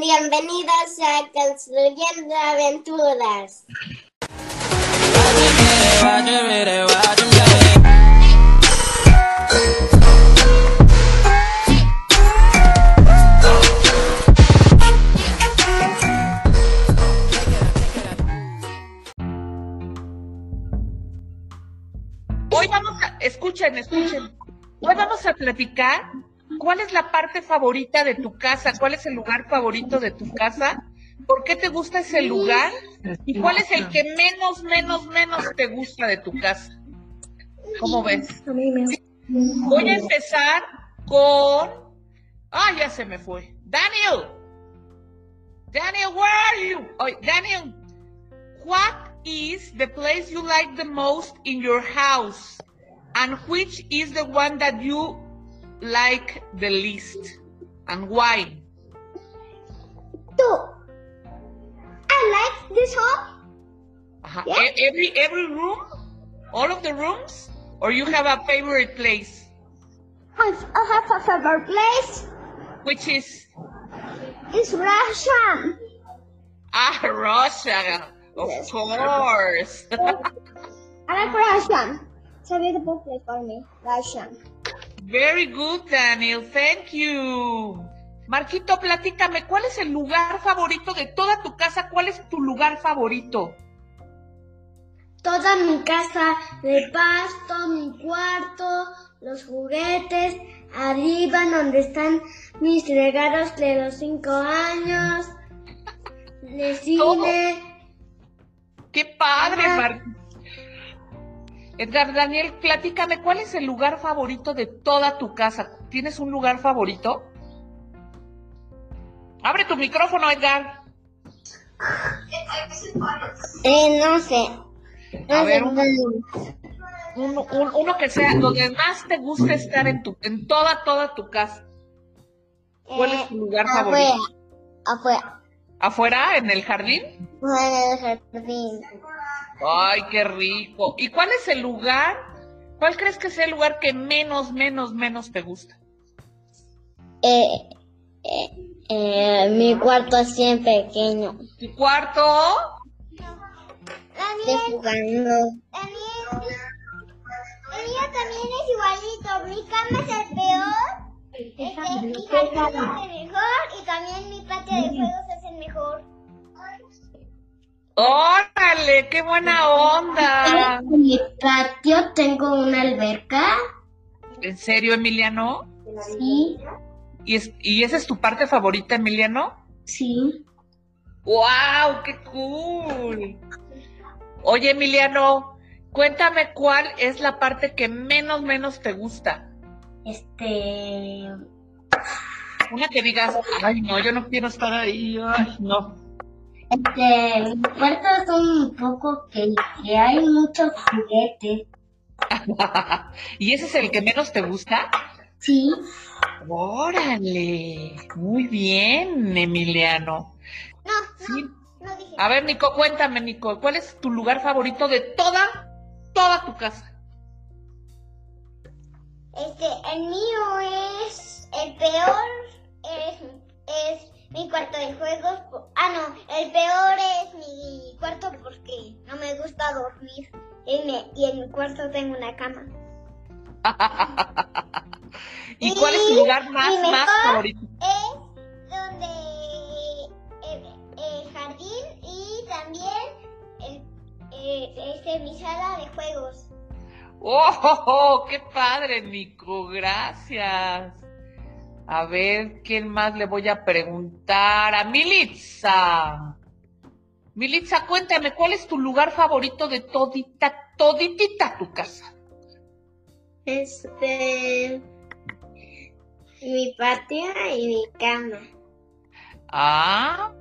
Bienvenidos a Construyendo Aventuras. Hoy vamos a, escuchen, escuchen. Hoy vamos a platicar cuál es la parte favorita de tu casa, cuál es el lugar favorito de tu casa, por qué te gusta ese lugar y cuál es el que menos, menos, menos te gusta de tu casa. ¿Cómo ves? Voy a empezar con... Ah, ya se me fue. Daniel. Daniel, where are you? Oh, Daniel, what is the place you like the most in your house? And which is the one that you like the least? And why? Two. I like this home. Uh-huh. Yeah. E- Every every room, all of the rooms, or you have a favorite place, I have a favorite place. which is It's Russian. ah Russia, of Yes. course. I like Russian. It's a beautiful place for me. Russian. Very good, Daniel. Thank you. Marquito, platícame, ¿cuál es el lugar favorito de toda tu casa? ¿Cuál es tu lugar favorito? Toda mi casa de pasto, mi cuarto, los juguetes, arriba donde están mis regalos de los cinco años, de cine. ¡Qué padre, Ajá. Edgar, Daniel, platícame, ¿cuál es el lugar favorito de toda tu casa? ¿Tienes un lugar favorito? Abre tu micrófono, Edgar. Eh, no sé. A ver, uno, uno, un- uno que sea donde más te gusta estar en tu, en toda, toda tu casa. ¿Cuál es tu lugar favorito? Afuera. ¿Afuera, en el jardín? Afuera del jardín. Ay, qué rico. ¿Y cuál es el lugar? ¿Cuál crees que sea el lugar que menos, menos, menos te gusta? Eh, eh, eh, mi cuarto así en pequeño. ¿Tu cuarto? Estoy jugando. También, el mío también es igualito. Mi cama es el peor. Este, mi jardín es el mejor y también mi patio de juegos es el mejor. ¡Qué buena onda! En mi patio tengo una alberca. ¿En serio, Emiliano? Sí, ¿Y, es- ¿Y esa es tu parte favorita, Emiliano? sí. ¡Wow! ¡Qué cool! Oye, Emiliano, cuéntame cuál es la parte que menos, menos te gusta. Este. Una que digas, ay, no, yo no quiero estar ahí, ay, no. Este. Mi cuarto es un poco que, que hay muchos juguetes. ¿Y ese es el que menos te gusta? Sí. Órale, muy bien, Emiliano. No, Sí. no dije. A ver, Nico, cuéntame, Nico, ¿cuál es tu lugar favorito de toda, toda tu casa? Este, el mío es el peor, es, es mi cuarto de juegos. Ah, no, el peor es mi cuarto porque no me gusta dormir. Y, me- y en mi cuarto tengo una cama. ¿Y cuál es tu lugar más, más favorito? Es donde el, el jardín y también el, eh, este, mi sala de juegos. ¡Oh, oh, oh! qué padre, Nico! Gracias. A ver, ¿quién más le voy a preguntar? A Militza. Militza, cuéntame, ¿cuál es tu lugar favorito de todita, toditita tu casa? Este. Mi patio y mi cama. Ah,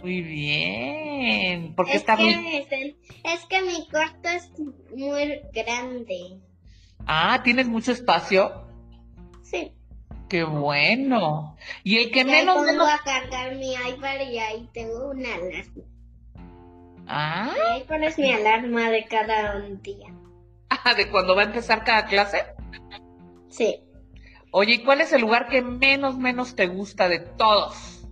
muy bien. Porque Es está que, bien. este, es que mi cuarto es muy grande. Ah, ¿tienes mucho espacio? Qué bueno. Y el que menos, pongo menos. a cargar mi iPad y ahí tengo una alarma. Ah, Y ahí pones mi alarma de cada un día. de cuando va a empezar cada clase. Sí. Oye, ¿y cuál es el lugar que menos, menos te gusta de todos?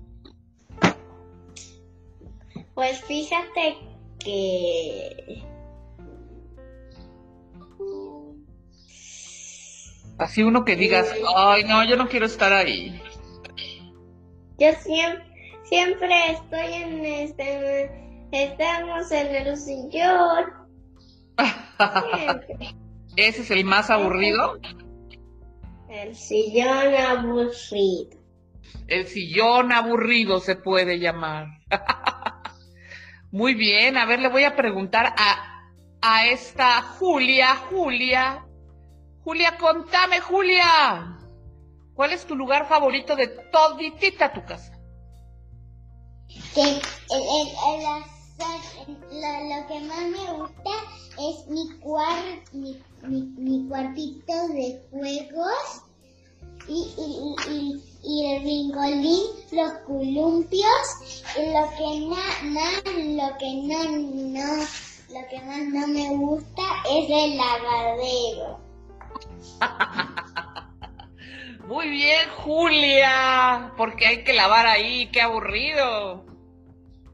Pues fíjate que... Así uno que digas, ay, no, yo no quiero estar ahí. Yo siempre, siempre estoy en este... Estamos en el sillón. Siempre. ¿Ese es el más aburrido? El sillón aburrido. El sillón aburrido se puede llamar. Muy bien, a ver, le voy a preguntar a, a esta Julia, Julia. Julia, contame, Julia. ¿Cuál es tu lugar favorito de toditita tu casa? El, el- el- la- lo que más me gusta es mi, cuar, mi, mi, mi cuartito de juegos y, el ringolín, los columpios lo que na- lo que no, no, lo que más no me gusta es el lavadero. Muy bien, Julia, porque hay que lavar ahí, qué aburrido.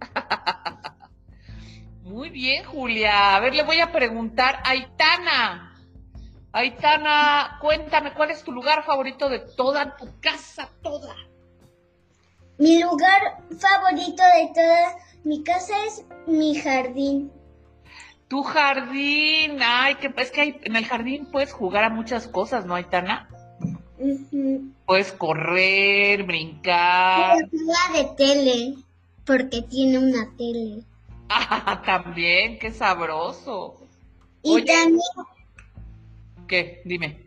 Muy bien, Julia. A ver, le voy a preguntar a Aitana. Aitana, cuéntame, ¿cuál es tu lugar favorito de toda tu casa, toda? Mi lugar favorito de toda mi casa es mi jardín. Tu jardín, ay, que es que hay- en el jardín puedes jugar a muchas cosas, ¿no, Aitana? Ujú. Puedes correr, brincar. Pero juega de tele, porque tiene una tele. Ah, también, qué sabroso. Y Oye. también, ¿Qué? Dime.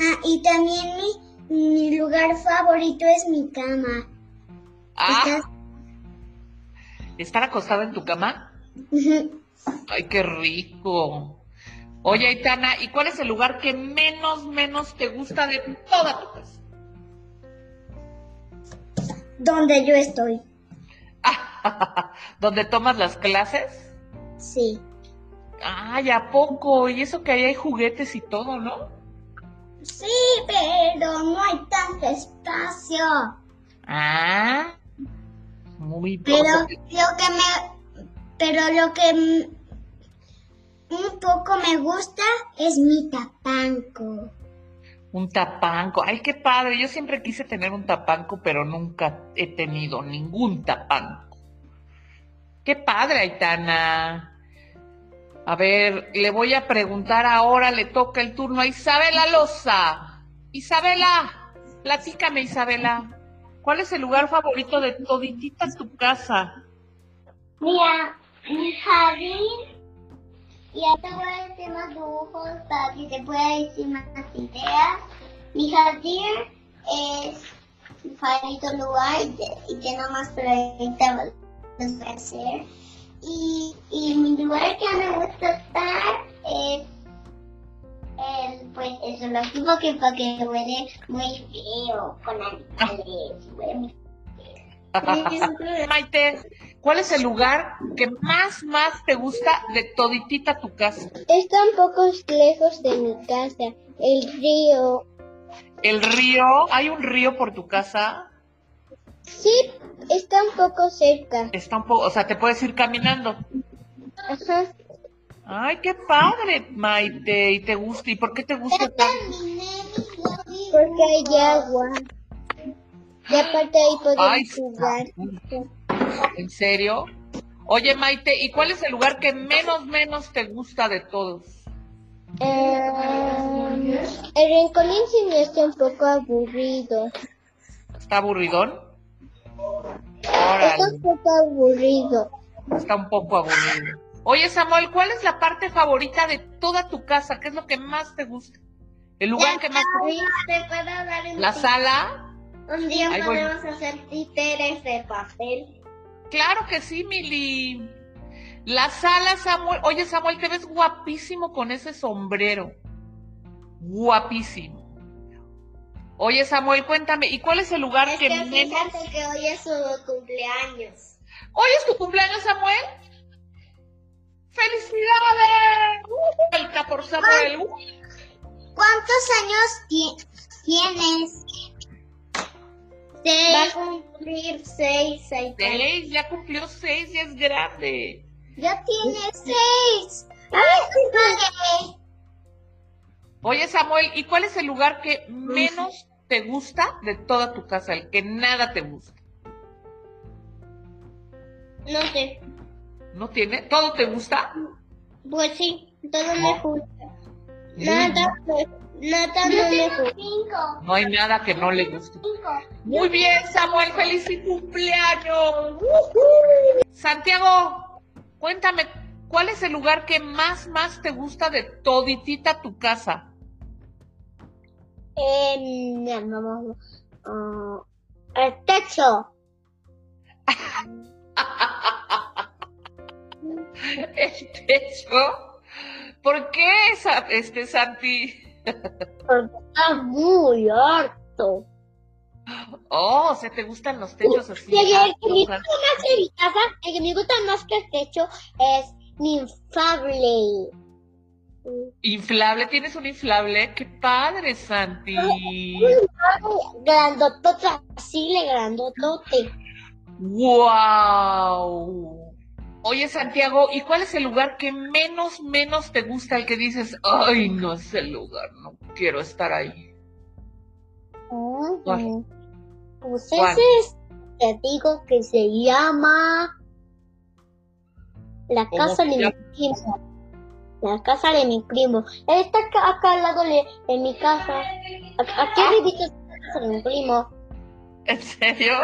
ah, y también mi, mi lugar favorito es mi cama. Ah, ¿estar acostada en tu cama? Ay, qué rico. Oye, Aitana, ¿y cuál es el lugar que menos, menos te gusta de toda tu casa? Donde yo estoy. ¿Donde tomas las clases? Sí. Ay, ¿a poco? Y eso que ahí hay juguetes y todo, ¿no? Sí, pero no hay tanto espacio. Ah, muy Pero bien. lo que me, pero lo que un poco me gusta es mi tapanco. Un tapanco. Ay, qué padre. Yo siempre quise tener un tapanco, pero nunca he tenido ningún tapanco. Qué padre, Aitana. A ver, le voy a preguntar ahora, le toca el turno a Isabela Loza. Isabela, platícame, Isabela. ¿Cuál es el lugar favorito de toditita tu casa? Mira, mi jardín, ya te voy a decir más dibujos para que te pueda decir más ideas. Mi jardín es mi favorito lugar y, y tengo más proyectos los voy a hacer. Y, y mi lugar que me gusta estar es el, pues, el zoológico que porque huele muy feo, con animales, huele muy Maite, ¿cuál es el lugar que más, más te gusta de toditita tu casa? Está un poco lejos de mi casa, el río. ¿El río? ¿Hay un río por tu casa? Sí, está un poco cerca. Está un poco, o sea, te puedes ir caminando. Ajá. Ay, qué padre, Maite. ¿Y te gusta? ¿Y por qué te gusta tanto? Porque hay agua. Y aparte ahí podemos Ay, jugar. ¿En serio? Oye, Maite, ¿y cuál es el lugar que menos, menos te gusta de todos? Eh, el rincolín sí me está un poco aburrido. ¿Está aburridón? Está un poco aburrido. está un poco aburrido. Oye, Samuel, ¿cuál es la parte favorita de toda tu casa? ¿Qué es lo que más te gusta? ¿El lugar que más te gusta? ¿Te puedo dar un ¿La sala? Un día Ahí voy. podemos hacer títeres de papel. Claro que sí, Mili. La sala, Samuel. Oye, Samuel, te ves guapísimo con ese sombrero. Guapísimo. Oye, Samuel, cuéntame, ¿y cuál es el lugar Es que que menos... que hoy es su cumpleaños. ¿Hoy es tu cumpleaños, Samuel? ¡Felicidades! Vuelta por Samuel. ¿Cuántos años ti- tienes? Va a cumplir seis, seis. Seis, ya cumplió seis y es grande. Ya tiene seis. ¡Ay, Oye, Samuel, ¿y cuál es el lugar que menos te gusta de toda tu casa? El que nada te gusta. No sé. ¿No tiene? ¿Todo te gusta? Pues sí, todo me gusta. Nada, pues, no me gusta. No hay nada que no le guste. Muy bien, Samuel, feliz cumpleaños. Santiago, cuéntame, ¿cuál es el lugar que más, más te gusta de toditita tu casa? Eh, vamos, el techo. ¿El techo? ¿Por qué, este Santi? Porque está muy alto. Oh, ¿se te gustan los techos así? Y el que me gusta más de mi casa, el que me gusta más que el techo es mi infable. Inflable, ¿tienes un inflable? ¡Qué padre, Santi! Grandotote, así de grandotote. ¡Wow! Oye, Santiago, ¿y cuál es el lugar que menos, menos te gusta? El que dices, ay, no es el lugar, no quiero estar ahí. Mm, Pues ¿Cuál? ese es, te digo que se llama la ¿Cómo casa de mi primo. La casa de mi primo. Está acá, acá al lado de, de mi casa. Aquí Ah. arribita está la casa de mi primo. ¿En serio?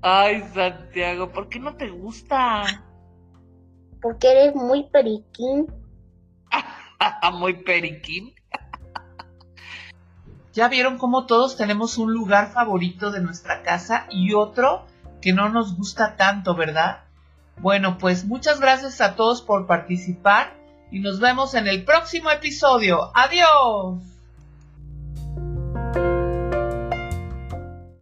Ay, Santiago, ¿por qué no te gusta? Porque eres muy periquín. Muy periquín. Ya vieron cómo todos tenemos un lugar favorito de nuestra casa y otro que no nos gusta tanto, ¿verdad? Bueno, pues muchas gracias a todos por participar y nos vemos en el próximo episodio. Adiós.